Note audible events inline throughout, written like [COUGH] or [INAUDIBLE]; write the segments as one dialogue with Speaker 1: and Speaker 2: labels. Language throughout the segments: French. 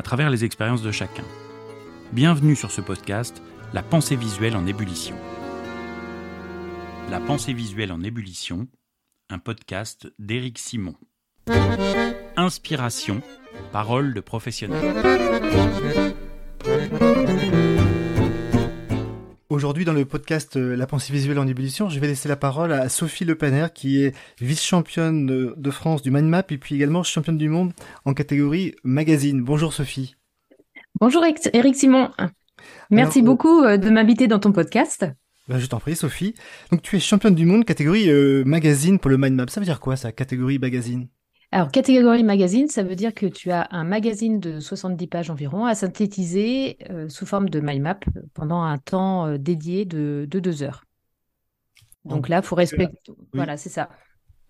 Speaker 1: à travers les expériences de chacun. Bienvenue sur ce podcast, La pensée visuelle en ébullition. La pensée visuelle en ébullition, un podcast d'Éric Simon. Inspiration, parole de professionnel.
Speaker 2: Aujourd'hui, dans le podcast euh, La pensée visuelle en ébullition, je vais laisser la parole à Sophie Lepaner, qui est vice-championne de France du mind map et puis également championne du monde en catégorie magazine. Bonjour Sophie.
Speaker 3: Bonjour Eric Simon. Merci Alors, beaucoup euh, de m'inviter dans ton podcast.
Speaker 2: Ben, je t'en prie Sophie. Donc tu es championne du monde catégorie euh, magazine pour le mind map. Ça veut dire quoi ça, catégorie magazine?
Speaker 3: Alors, catégorie magazine, ça veut dire que tu as un magazine de 70 pages environ à synthétiser euh, sous forme de mind map pendant un temps euh, dédié de, de, deux heures. Donc là, il faut respecter. Voilà, c'est ça.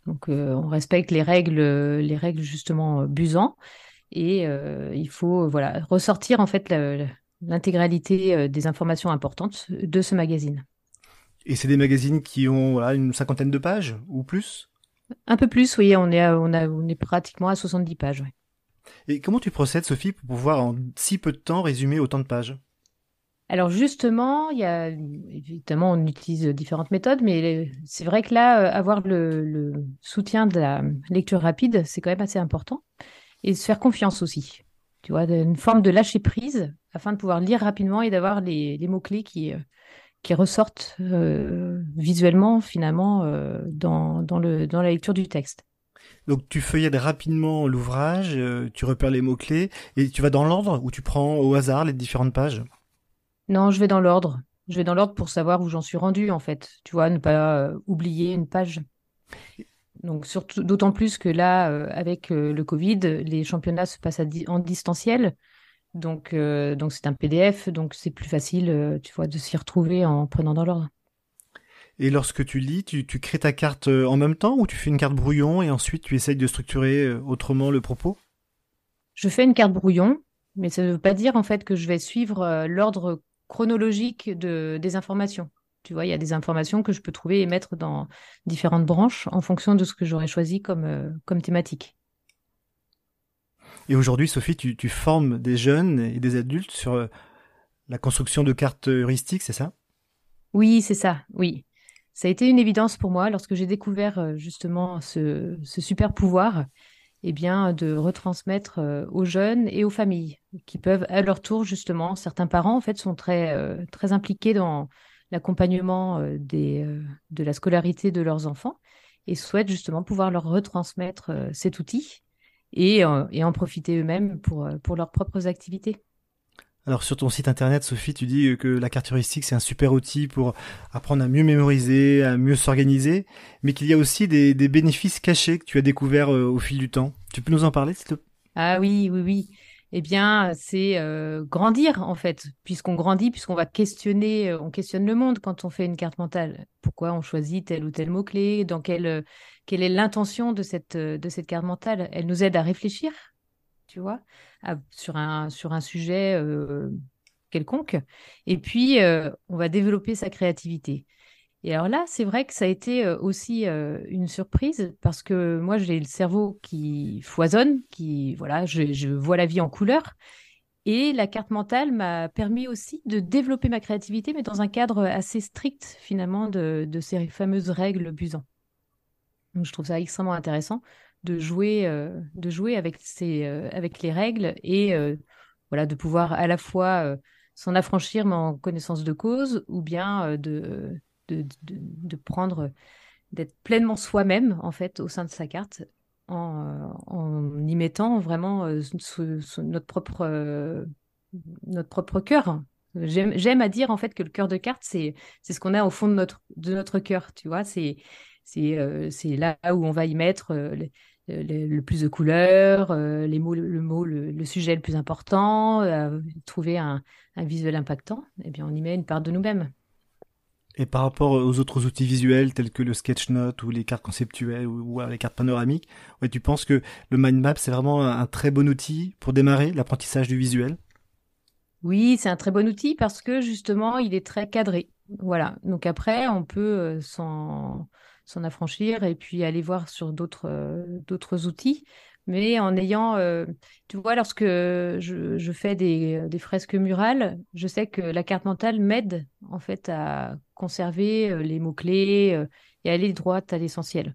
Speaker 3: Donc, euh, on respecte les règles, les règles justement Busan. Et il faut voilà, ressortir en fait l'intégralité des informations importantes de ce magazine.
Speaker 2: Et c'est des magazines qui ont voilà, une cinquantaine de pages ou plus?
Speaker 3: Un peu plus, oui, on est, on, a, on est pratiquement à 70 pages.
Speaker 2: Et comment tu procèdes, Sophie, pour pouvoir en si peu de temps résumer autant de pages?
Speaker 3: Alors justement, il y a évidemment on utilise différentes méthodes, mais c'est vrai que là, euh, avoir le, soutien de la lecture rapide, c'est quand même assez important, et se faire confiance aussi. Tu vois, une forme de lâcher prise afin de pouvoir lire rapidement et d'avoir les, les mots clés qui, euh, qui ressortent euh, visuellement finalement euh, dans, dans, le, dans la lecture du texte.
Speaker 2: Donc tu feuillettes rapidement l'ouvrage, euh, tu repères les mots-clés et tu vas dans l'ordre ou tu prends au hasard les différentes pages?
Speaker 3: Non, je vais dans l'ordre. Je vais dans l'ordre pour savoir où j'en suis rendu en fait. Tu vois, ne pas oublier une page. Donc surtout d'autant plus que là, avec le Covid, les championnats se passent en distanciel. Donc, euh, donc c'est un PDF, donc c'est plus facile, euh, tu vois, de s'y retrouver en prenant dans l'ordre.
Speaker 2: Et lorsque tu lis, tu, tu, crées ta carte euh, en même temps ou tu fais une carte brouillon et ensuite tu essayes de structurer autrement le propos?
Speaker 3: Je fais une carte brouillon, mais ça ne veut pas dire en fait que je vais suivre l'ordre chronologique de, des informations. Tu vois, il y a des informations que je peux trouver et mettre dans différentes branches en fonction de ce que j'aurais choisi comme, comme thématique.
Speaker 2: Et aujourd'hui, Sophie, tu, tu, formes des jeunes et des adultes sur euh, la construction de cartes heuristiques, c'est ça?
Speaker 3: Oui, c'est ça, oui. Ça a été une évidence pour moi lorsque j'ai découvert euh, justement ce, super pouvoir eh bien, de retransmettre euh, aux jeunes et aux familles qui peuvent à leur tour justement, certains parents en fait sont très, très impliqués dans l'accompagnement de la scolarité de leurs enfants et souhaitent justement pouvoir leur retransmettre cet outil et, euh, en profiter eux-mêmes euh, pour leurs propres activités.
Speaker 2: Alors sur ton site internet, Sophie, tu dis que la carte heuristique, c'est un super outil pour apprendre à mieux mémoriser, à mieux s'organiser, mais qu'il y a aussi des, bénéfices cachés que tu as découverts euh, au fil du temps. Tu peux nous en parler, s'il te plaît?
Speaker 3: Ah oui, oui, oui. Eh bien, c'est euh, grandir en fait, puisqu'on grandit, puisqu'on va questionner, euh, on questionne le monde quand on fait une carte mentale. Pourquoi on choisit tel ou tel mot clé Dans quelle quelle est l'intention de cette de cette carte mentale? Elle nous aide à réfléchir, tu vois, sur un sur un sujet quelconque. Et puis, on va développer sa créativité. Et alors là, c'est vrai que ça a été euh, aussi euh, une surprise parce que moi, j'ai le cerveau qui foisonne, qui voilà, je, vois la vie en couleur. Et la carte mentale m'a permis aussi de développer ma créativité, mais dans un cadre assez strict finalement de, ces fameuses règles Busan. Donc je trouve ça extrêmement intéressant de jouer, euh, de jouer avec, ces, avec les règles et voilà, de pouvoir à la fois s'en affranchir mais en connaissance de cause ou bien de de, prendre, d'être pleinement soi-même, en fait, au sein de sa carte, en, en y mettant vraiment euh, notre propre, euh, notre propre cœur. J'aime à dire, en fait, que le cœur de carte, c'est ce qu'on a au fond de notre, de notre cœur, tu vois, c'est c'est euh, là où on va y mettre le, plus de couleurs, les mots, le, mot, le, sujet le plus important, trouver un, un, visuel impactant, eh bien, on y met une part de nous-mêmes.
Speaker 2: Et par rapport aux autres outils visuels tels que le sketchnote ou les cartes conceptuelles ou, les cartes panoramiques, ouais, tu penses que le mind map c'est vraiment un, très bon outil pour démarrer l'apprentissage du visuel?
Speaker 3: Oui, c'est un très bon outil parce que justement il est très cadré. Voilà. Donc après on peut euh, s'en s'en affranchir et puis aller voir sur d'autres euh, d'autres outils mais en ayant, euh, tu vois, lorsque je, fais des, fresques murales, je sais que la carte mentale m'aide en fait à conserver euh, les mots-clés et aller droit à l'essentiel.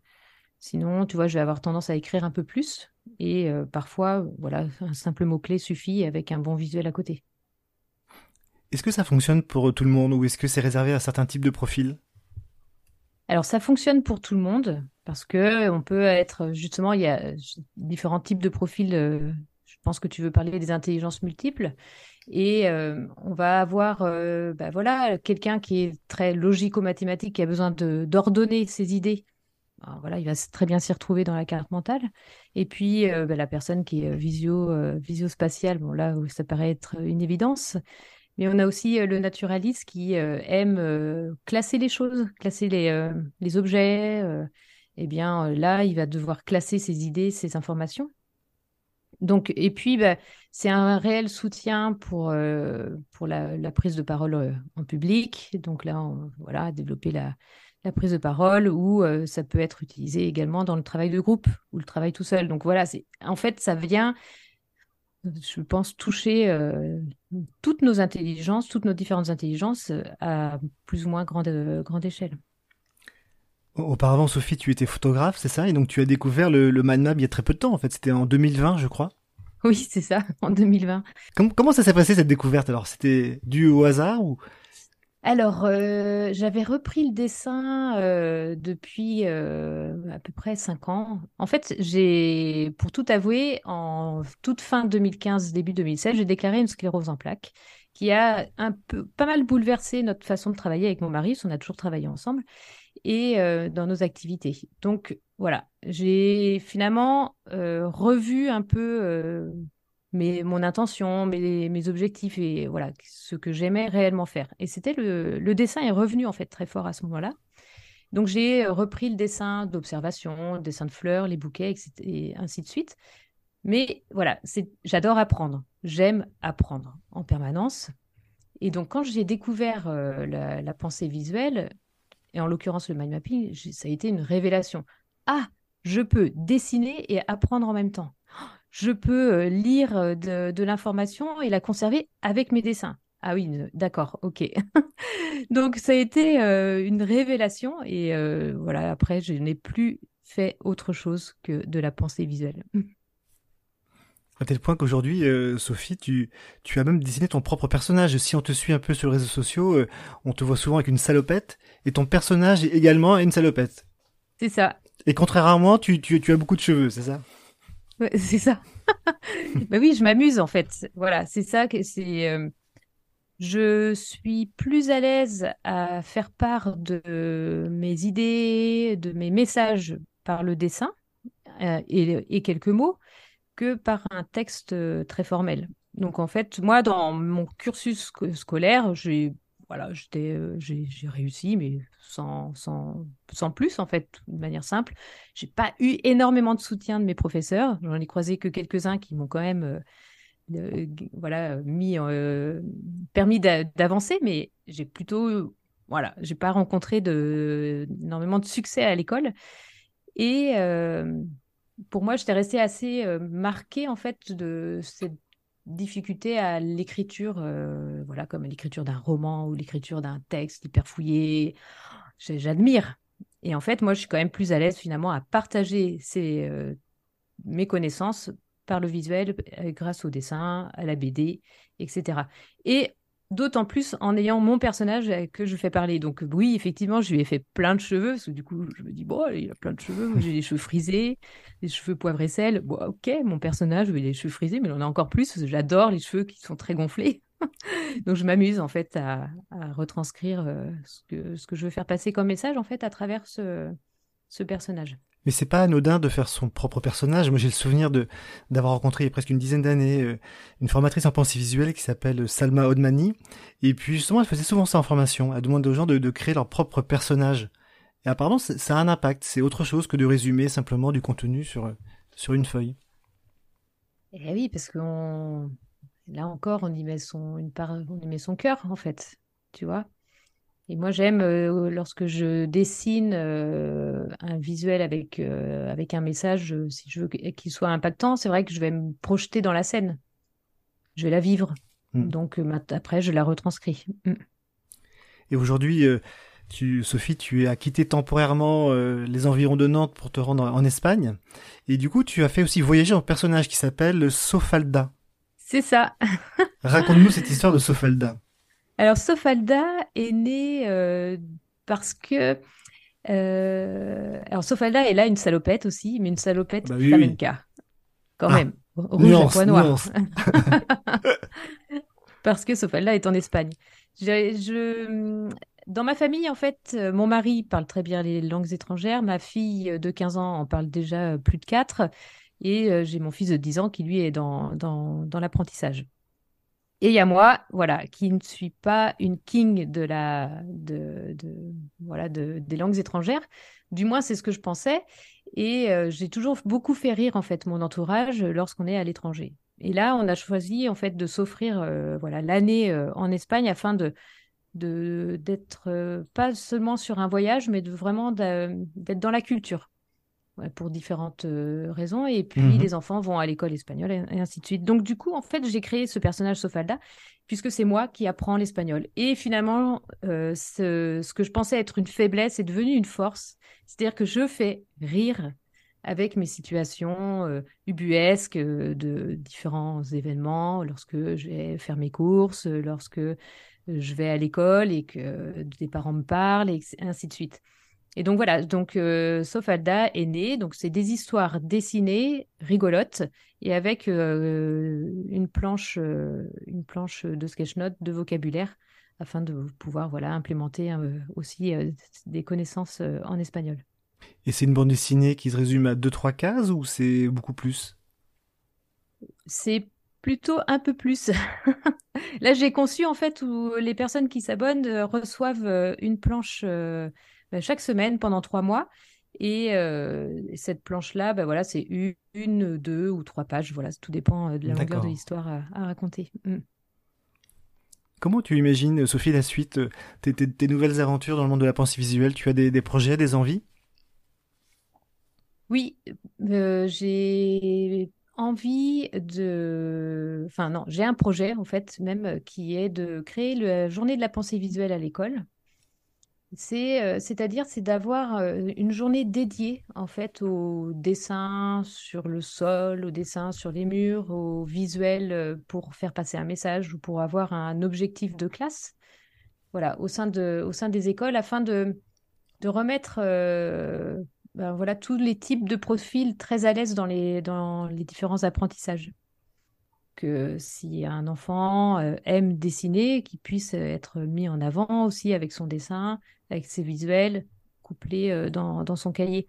Speaker 3: Sinon, tu vois, je vais avoir tendance à écrire un peu plus et parfois, voilà, un simple mot-clé suffit avec un bon visuel à côté.
Speaker 2: Est-ce que ça fonctionne pour tout le monde ou est-ce que c'est réservé à certains types de profils?
Speaker 3: Alors ça fonctionne pour tout le monde parce que on peut être justement il y a différents types de profils. Euh, je pense que tu veux parler des intelligences multiples et euh, on va avoir euh, bah voilà quelqu'un qui est très logico-mathématique qui a besoin d'ordonner ses idées. voilà, il va très bien s'y retrouver dans la carte mentale. Et puis bah, la personne qui est visio visio-spatiale, bon là ça paraît être une évidence. Mais on a aussi euh, le naturaliste qui euh, aime euh, classer les choses, classer les, objets. eh bien, là, il va devoir classer ses idées, ses informations. Donc, et puis, bah, c'est un réel soutien pour, pour la, prise de parole en public. Donc là, voilà, développer la, prise de parole ou ça peut être utilisé également dans le travail de groupe ou le travail tout seul. Donc voilà, en fait, ça vient je pense, toucher euh, toutes nos intelligences, toutes nos différentes intelligences euh, à plus ou moins grande, euh, grande échelle.
Speaker 2: Auparavant, Sophie, tu étais photographe, c'est ça? Et donc tu as découvert le, le il y a très peu de temps, en fait. C'était en 2020, je crois.
Speaker 3: Oui, c'est ça, [LAUGHS] en 2020.
Speaker 2: Comment, comment ça s'est passé cette découverte? Alors, c'était dû au hasard ou
Speaker 3: alors, euh, j'avais repris le dessin euh, depuis euh, à peu près cinq ans. En fait, j'ai, pour tout avouer, en toute fin 2015, début 2016, j'ai déclaré une sclérose en plaques qui a un peu, pas mal bouleversé notre façon de travailler avec mon mari, on a toujours travaillé ensemble, et dans nos activités. Donc, voilà, j'ai finalement revu un peu mon intention, mes, mes objectifs et voilà ce que j'aimais réellement faire. Et c'était le, dessin est revenu en fait très fort à ce moment-là. Donc j'ai repris le dessin d'observation, dessin de fleurs, les bouquets, etc., et ainsi de suite. Mais voilà, j'adore apprendre. J'aime apprendre en permanence. Et donc quand j'ai découvert euh, la, la, pensée visuelle, et en l'occurrence le mind mapping, ça a été une révélation. Ah, je peux dessiner et apprendre en même temps je peux euh, lire euh, de, l'information et la conserver avec mes dessins. Ah oui, d'accord, ok. [LAUGHS] Donc ça a été euh, une révélation et voilà, après, je n'ai plus fait autre chose que de la pensée visuelle. [LAUGHS]
Speaker 2: À tel point qu'aujourd'hui, Sophie, tu, tu as même dessiné ton propre personnage. Si on te suit un peu sur les réseaux sociaux, on te voit souvent avec une salopette et ton personnage est également une salopette.
Speaker 3: C'est ça.
Speaker 2: Et contrairement, tu, tu, tu as beaucoup de cheveux, c'est ça? [LAUGHS]
Speaker 3: c'est ça. [LAUGHS] bah oui, je m'amuse en fait. Voilà, c'est ça que c'est. Euh, je suis plus à l'aise à faire part de mes idées, de mes messages par le dessin euh, et, quelques mots que par un texte euh, très formel. Donc en fait, moi, dans mon cursus scolaire, j'ai voilà, j'étais, j'ai, réussi, mais sans, sans, sans, plus, en fait, de manière simple. J'ai pas eu énormément de soutien de mes professeurs. J'en ai croisé que quelques-uns qui m'ont quand même voilà, mis, permis d'avancer, mais j'ai plutôt, voilà, j'ai pas rencontré de, énormément de succès à l'école. Et pour moi, j'étais restée assez marquée, en fait, de cette difficulté à l'écriture, euh, voilà, comme l'écriture d'un roman ou l'écriture d'un texte hyper fouillé. J'admire. Et en fait, moi, je suis quand même plus à l'aise finalement à partager ces, euh, mes connaissances par le visuel euh, grâce au dessin, à la BD, etc. Et D'autant plus en ayant mon personnage que je fais parler. Donc oui, effectivement, je lui ai fait plein de cheveux, parce que du coup, je me dis, bon, il a plein de cheveux, j'ai les cheveux frisés, les cheveux poivre et sel. Bon, ok, mon personnage, il les cheveux frisés, mais il en a encore plus, j'adore les cheveux qui sont très gonflés. [LAUGHS] Donc je m'amuse en fait à, retranscrire euh, ce, que, je veux faire passer comme message en fait à travers ce personnage.
Speaker 2: Mais c'est pas anodin de faire son propre personnage. Moi, j'ai le souvenir de d'avoir rencontré il y a presque une dizaine d'années euh, une formatrice en pensée visuelle qui s'appelle Salma Odmani. Et puis justement, elle faisait souvent ça en formation. Elle demandait aux gens de, de créer leur propre personnage. Et apparemment, ça a un impact. C'est autre chose que de résumer simplement du contenu sur sur une feuille.
Speaker 3: Eh oui, parce que là encore, on y met son une part, on y met son cœur en fait. Tu vois? Et moi, j'aime euh, lorsque je dessine euh, un visuel avec, euh, avec un message, si je veux qu'il soit impactant, c'est vrai que je vais me projeter dans la scène. Je vais la vivre. Mm. Donc après, je la retranscris. Mm.
Speaker 2: Et aujourd'hui, tu, Sophie, tu as quitté temporairement les environs de Nantes pour te rendre en Espagne. Et du coup, tu as fait aussi voyager un personnage qui s'appelle Sofalda.
Speaker 3: C'est ça.
Speaker 2: Raconte-nous cette histoire de Sofalda.
Speaker 3: Alors, Sofalda est née euh, parce que. Euh, alors, Sofalda est là une salopette aussi, mais une salopette bah flamenca. Quand ah, même. Rouge à pois noir. [LAUGHS] parce que Sofalda est en Espagne. Je, Dans ma famille, en fait, euh, mon mari parle très bien les langues étrangères. Ma fille de 15 ans en parle déjà plus de 4. Et j'ai mon fils de 10 ans qui, lui, est dans, dans, dans l'apprentissage. Et il y a moi, voilà, qui ne suis pas une king de la, de, voilà, de, des langues étrangères. Du moins, c'est ce que je pensais. Et euh, j'ai toujours beaucoup fait rire en fait mon entourage lorsqu'on est à l'étranger. Et là, on a choisi en fait de s'offrir euh, voilà l'année euh, en Espagne afin de d'être pas seulement sur un voyage, mais vraiment d'être dans la culture pour différentes euh, raisons. Et puis, mmh les enfants vont à l'école espagnole et, ainsi de suite. Donc, du coup, en fait, j'ai créé ce personnage Sofalda puisque c'est moi qui apprends l'espagnol. Et finalement, euh, ce, ce, que je pensais être une faiblesse est devenu une force. C'est-à-dire que je fais rire avec mes situations euh, ubuesques de différents événements, lorsque je vais faire mes courses, lorsque je vais à l'école et que des parents me parlent, et ainsi de suite. Et donc voilà, donc euh, Sofalda est né, donc c'est des histoires dessinées, rigolotes, et avec euh, une planche, euh, une planche de sketch note de vocabulaire, afin de pouvoir voilà implémenter aussi des connaissances en espagnol.
Speaker 2: Et c'est une bande dessinée qui se résume à deux trois cases ou c'est beaucoup plus?
Speaker 3: C'est plutôt un peu plus. [LAUGHS] Là, j'ai conçu en fait où les personnes qui s'abonnent reçoivent une planche bah, chaque semaine pendant trois mois. Et euh, cette planche-là, bah, voilà, c'est une, deux ou trois pages. Voilà, tout dépend euh, de la longueur de l'histoire à, raconter. Mm.
Speaker 2: Comment tu imagines, Sophie, la suite, euh, tes, nouvelles aventures dans le monde de la pensée visuelle? Tu as des, projets, des envies?
Speaker 3: Oui, j'ai envie de... Enfin non, j'ai un projet en fait même qui est de créer la journée de la pensée visuelle à l'école. C'est, euh, c'est-à-dire, c'est d'avoir euh, une journée dédiée en fait au dessin sur le sol, au dessin sur les murs, au visuel euh, pour faire passer un message ou pour avoir un objectif de classe. Voilà, au sein de, au sein des écoles, afin de, de remettre ben voilà tous les types de profils très à l'aise dans les, dans les différents apprentissages que si un enfant aime dessiner, qu'il puisse être mis en avant aussi avec son dessin, avec ses visuels couplés euh, dans, dans, son cahier.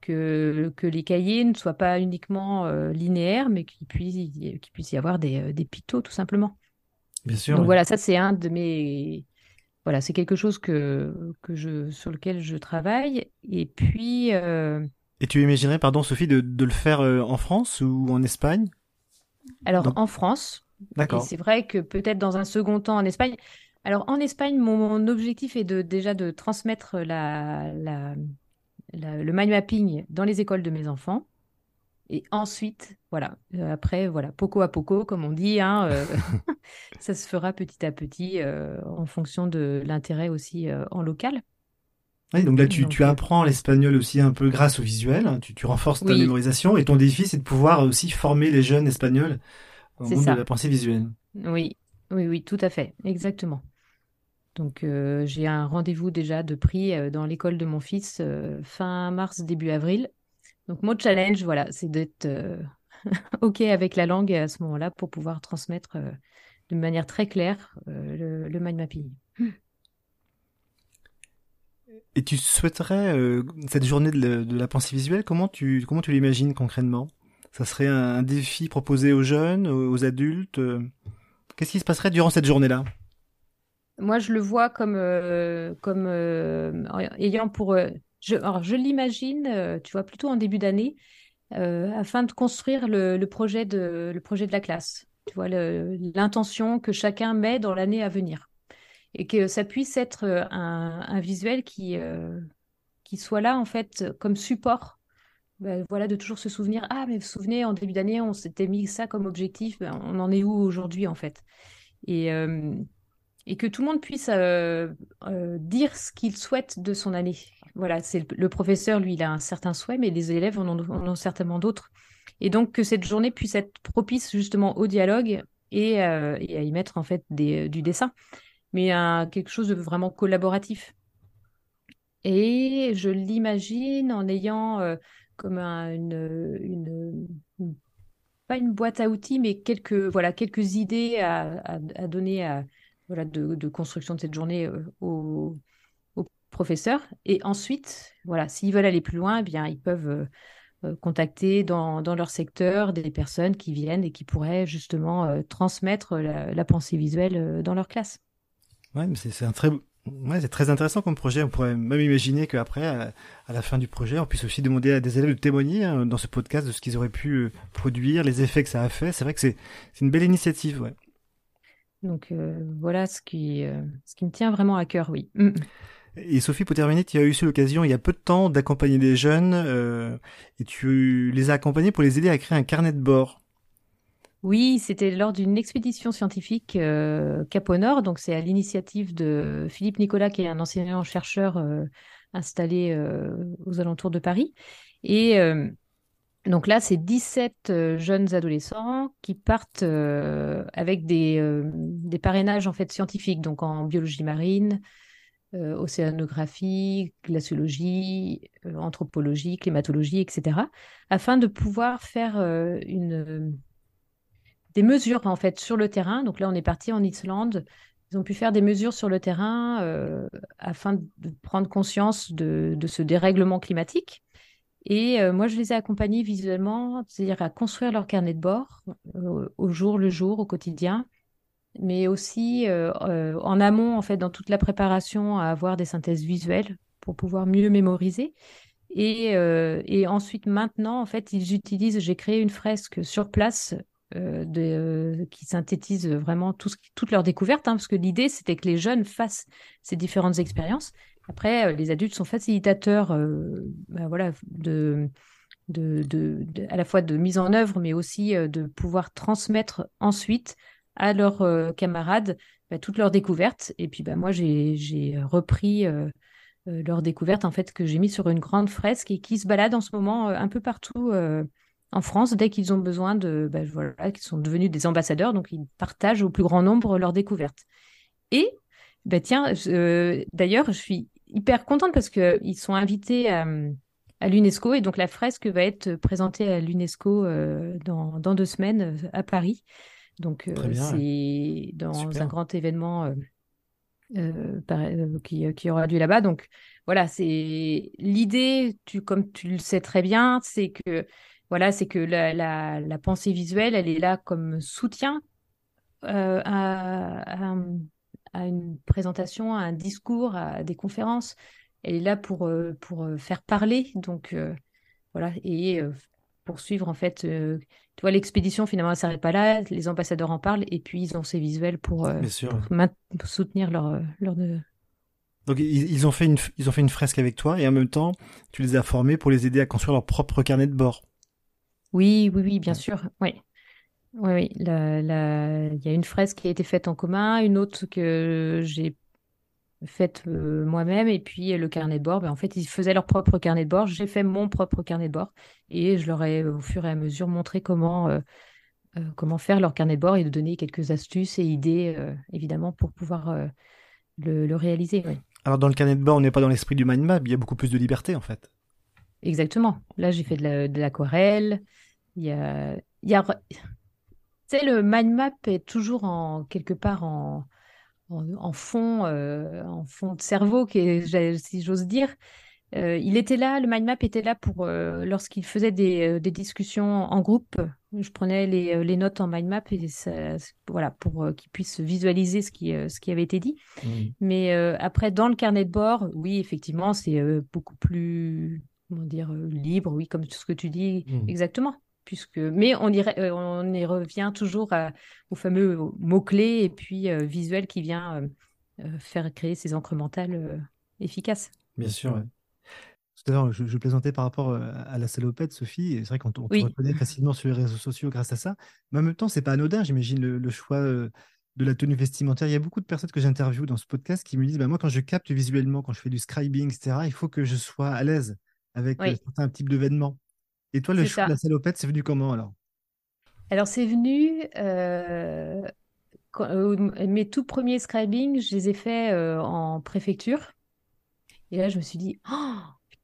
Speaker 3: Que, que les cahiers ne soient pas uniquement euh, linéaires, mais qu'il puisse, qu'il puisse y avoir des, euh, des pictos, tout simplement.
Speaker 2: Bien sûr.
Speaker 3: Donc voilà, ça c'est un de mes... Voilà, c'est quelque chose que, que je, sur lequel je travaille. Et puis...
Speaker 2: Et tu imaginerais, pardon Sophie, de, de le faire en France ou en Espagne?
Speaker 3: Alors en France.
Speaker 2: D'accord.
Speaker 3: C'est vrai que peut-être dans un second temps en Espagne. Alors en Espagne, mon, objectif est de, déjà de transmettre la, le mind mapping dans les écoles de mes enfants. Et ensuite, voilà, euh, après, voilà, poco à poco, comme on dit, hein, euh, [LAUGHS] [LAUGHS] ça se fera petit à petit euh, en fonction de l'intérêt aussi en local.
Speaker 2: Donc là, tu, apprends l'espagnol aussi un peu grâce au visuel, hein, tu, renforces ta mémorisation et ton défi, c'est de pouvoir aussi former les jeunes espagnols au monde de la pensée visuelle.
Speaker 3: Oui, oui, oui, tout à fait, exactement. Donc euh, j'ai un rendez-vous déjà de prix euh, dans l'école de mon fils euh, fin mars, début avril. Donc mon challenge, voilà, c'est d'être [LAUGHS] OK avec la langue à ce moment-là pour pouvoir transmettre de manière très claire le, mind mapping.
Speaker 2: Et tu souhaiterais euh, cette journée de la, pensée visuelle, comment tu comment tu l'imagines concrètement? Ça serait un, défi proposé aux jeunes, aux, adultes Qu'est-ce qui se passerait durant cette journée-là?
Speaker 3: Moi, je le vois comme comme ayant pour je, l'imagine, tu vois, plutôt en début d'année, afin de construire le, projet de le projet de la classe. Tu vois l'intention que chacun met dans l'année à venir et que ça puisse être euh, un, visuel qui, euh, qui soit là en fait comme support. Ben, voilà, de toujours se souvenir, ah mais vous vous souvenez, en début d'année, on s'était mis ça comme objectif, ben, on en est où aujourd'hui en fait? Et, euh, et que tout le monde puisse dire ce qu'il souhaite de son année. Voilà, c'est le, professeur, lui, il a un certain souhait, mais les élèves en ont, certainement d'autres. Et donc que cette journée puisse être propice justement au dialogue et, à y mettre en fait du dessin mais à quelque chose de vraiment collaboratif. Et je l'imagine en ayant euh, comme une, une, pas une boîte à outils, mais quelques, voilà, quelques idées à, donner voilà, de, construction de cette journée euh, aux, professeurs. Et ensuite, voilà, s'ils veulent aller plus loin, eh bien, ils peuvent euh, contacter dans, dans, leur secteur des personnes qui viennent et qui pourraient justement transmettre la, pensée visuelle dans leur classe.
Speaker 2: Ouais, mais c'est un très Ouais, c'est très intéressant comme projet. On pourrait même imaginer qu'après, à, la fin du projet, on puisse aussi demander à des élèves de témoigner hein, dans ce podcast de ce qu'ils auraient pu euh, produire, les effets que ça a fait. C'est vrai que c'est une belle initiative. Ouais.
Speaker 3: Donc euh, voilà ce qui, euh, ce qui me tient vraiment à cœur, oui. Mm.
Speaker 2: Et Sophie, pour terminer, tu as eu l'occasion il y a peu de temps d'accompagner des jeunes et tu les as accompagnés pour les aider à créer un carnet de bord.
Speaker 3: Oui, c'était lors d'une expédition scientifique euh, Cap au Nord, donc c'est à l'initiative de Philippe Nicolas, qui est un enseignant-chercheur euh, installé euh, aux alentours de Paris. Et donc là, c'est 17 jeunes adolescents qui partent avec des, des, parrainages en fait scientifiques, donc en biologie marine, océanographie, glaciologie, anthropologie, climatologie, etc., afin de pouvoir faire une des mesures en fait sur le terrain. Donc là, on est parti en Islande. Ils ont pu faire des mesures sur le terrain euh, afin de prendre conscience de, ce dérèglement climatique. Et euh, moi, je les ai accompagnés visuellement, c'est-à-dire à construire leur carnet de bord euh, au jour le jour, au quotidien, mais aussi en amont, en fait, dans toute la préparation à avoir des synthèses visuelles pour pouvoir mieux mémoriser. Et, et ensuite, maintenant, en fait, ils utilisent, j'ai créé une fresque sur place euh, euh, qui synthétisent vraiment toutes leurs découvertes, hein, parce que l'idée, c'était que les jeunes fassent ces différentes expériences. Après, euh, les adultes sont facilitateurs ben voilà, à la fois de mise en œuvre, mais aussi de pouvoir transmettre ensuite à leurs camarades ben, toutes leurs découvertes. Et puis, ben, moi, j'ai repris leurs découvertes, en fait, que j'ai mis sur une grande fresque et qui se balade en ce moment un peu partout en France dès qu'ils ont besoin de, ben voilà, qu'ils sont devenus des ambassadeurs, donc ils partagent au plus grand nombre leurs découvertes. Et ben tiens, d'ailleurs, je suis hyper contente parce que ils sont invités à, l'UNESCO et donc la fresque va être présentée à l'UNESCO euh, dans, dans, deux semaines euh, à Paris. Donc euh, c'est dans un grand événement qui, qui, aura lieu là-bas. Donc voilà, c'est l'idée, tu, comme tu le sais très bien, c'est que voilà, c'est que la, pensée visuelle, elle est là comme soutien euh, à, une présentation, à un discours, à des conférences. Elle est là pour, euh, pour euh, faire parler, donc voilà, et poursuivre en fait. tu vois, l'expédition finalement, elle s'arrête pas là. Les ambassadeurs en parlent et puis ils ont ces visuels pour, soutenir leur, leur de...
Speaker 2: Donc ils, ont fait une, ils ont fait une fresque avec toi et en même temps, tu les as formés pour les aider à construire leur propre carnet de bord.
Speaker 3: Oui, oui, oui, bien sûr. Oui. Oui, oui. Il y a une fresque qui a été faite en commun, une autre que j'ai faite euh, moi-même, et puis le carnet de bord. Ben, en fait, ils faisaient leur propre carnet de bord. J'ai fait mon propre carnet de bord, et je leur ai, au fur et à mesure, montré comment, euh, euh, comment faire leur carnet de bord et de donner quelques astuces et idées, évidemment, pour pouvoir le, réaliser.
Speaker 2: Alors, dans le carnet de bord, on n'est pas dans l'esprit du mind map, il y a beaucoup plus de liberté, en fait.
Speaker 3: Exactement. Là, j'ai fait de l'aquarelle. Il y a, il y a... Tu sais, le mind map est toujours en quelque part en, en, fond, en fond de cerveau, qui si j'ose dire. il était là, le mind map était là pour lorsqu'il faisait des, des, discussions en groupe. Je prenais les, les notes en mind map et ça, voilà pour qu'il puisse visualiser ce qui, ce qui avait été dit. Mmh. Mais après, dans le carnet de bord, oui, effectivement, c'est beaucoup plus comment dire libre, oui, comme tout ce que tu dis, mmh. exactement puisque mais on y, euh, on y revient toujours au fameux mot-clé et puis euh, visuel qui vient euh, faire créer ces encres mentales efficaces.
Speaker 2: Bien sûr. Tout à l'heure, je, plaisantais par rapport à la salopette, Sophie, et c'est vrai qu'on on te reconnaît facilement sur les réseaux sociaux grâce à ça. Mais en même temps, c'est pas anodin, j'imagine, le, choix de la tenue vestimentaire. Il y a beaucoup de personnes que j'interviewe dans ce podcast qui me disent bah, Moi, quand je capte visuellement, quand je fais du scribing, etc., il faut que je sois à l'aise avec certains types d'événements. Et toi, le choix de la salopette, c'est venu comment alors?
Speaker 3: Alors, c'est venu. Euh, euh, mes tout premiers scribing, je les ai faits euh, en préfecture. Et là, je me suis dit, oh,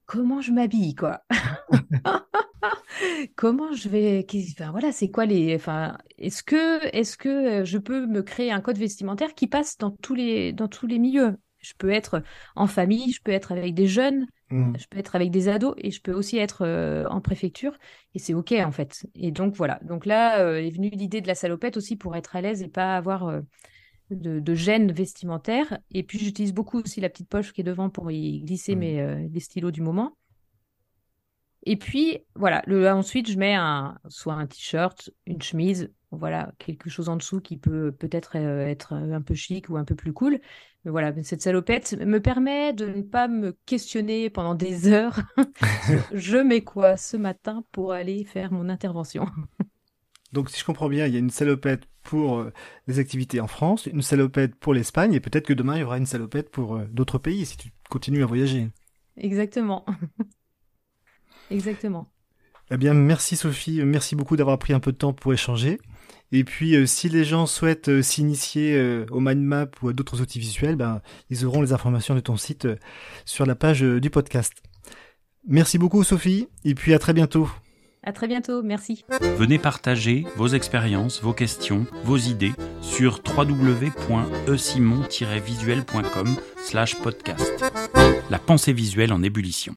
Speaker 3: comment je m'habille, quoi [LAUGHS] [LAUGHS] Comment je vais. Enfin, voilà, c'est quoi les. Enfin, est-ce que, est-ce que je peux me créer un code vestimentaire qui passe dans tous les, dans tous les milieux? Je peux être en famille, je peux être avec des jeunes, Mm. Je peux être avec des ados et je peux aussi être euh, en préfecture et c'est ok en fait. Et donc voilà. Donc là euh, est venue l'idée de la salopette aussi pour être à l'aise et pas avoir euh, de, de, gêne vestimentaire. Et puis j'utilise beaucoup aussi la petite poche qui est devant pour y glisser mm. mes les stylos du moment. Et puis voilà. Le, ensuite je mets un soit un t-shirt, une chemise, voilà quelque chose en dessous qui peut peut-être être un peu chic ou un peu plus cool voilà, cette salopette me permet de ne pas me questionner pendant des heures. [LAUGHS] je mets quoi ce matin pour aller faire mon intervention?
Speaker 2: Donc, si je comprends bien, il y a une salopette pour euh, les activités en France, une salopette pour l'Espagne, et peut-être que demain, il y aura une salopette pour euh, d'autres pays si tu continues à voyager.
Speaker 3: Exactement. [LAUGHS] Exactement.
Speaker 2: Eh bien, merci Sophie, merci beaucoup d'avoir pris un peu de temps pour échanger. Et puis, euh, si les gens souhaitent euh, s'initier euh, au mind map ou à d'autres outils visuels, ben, ils auront les informations de ton site sur la page du podcast. Merci beaucoup, Sophie, et puis à très bientôt.
Speaker 3: À très bientôt, merci.
Speaker 1: Venez partager vos expériences, vos questions, vos idées sur www.esimon-visuel.com/podcast. La pensée visuelle en ébullition.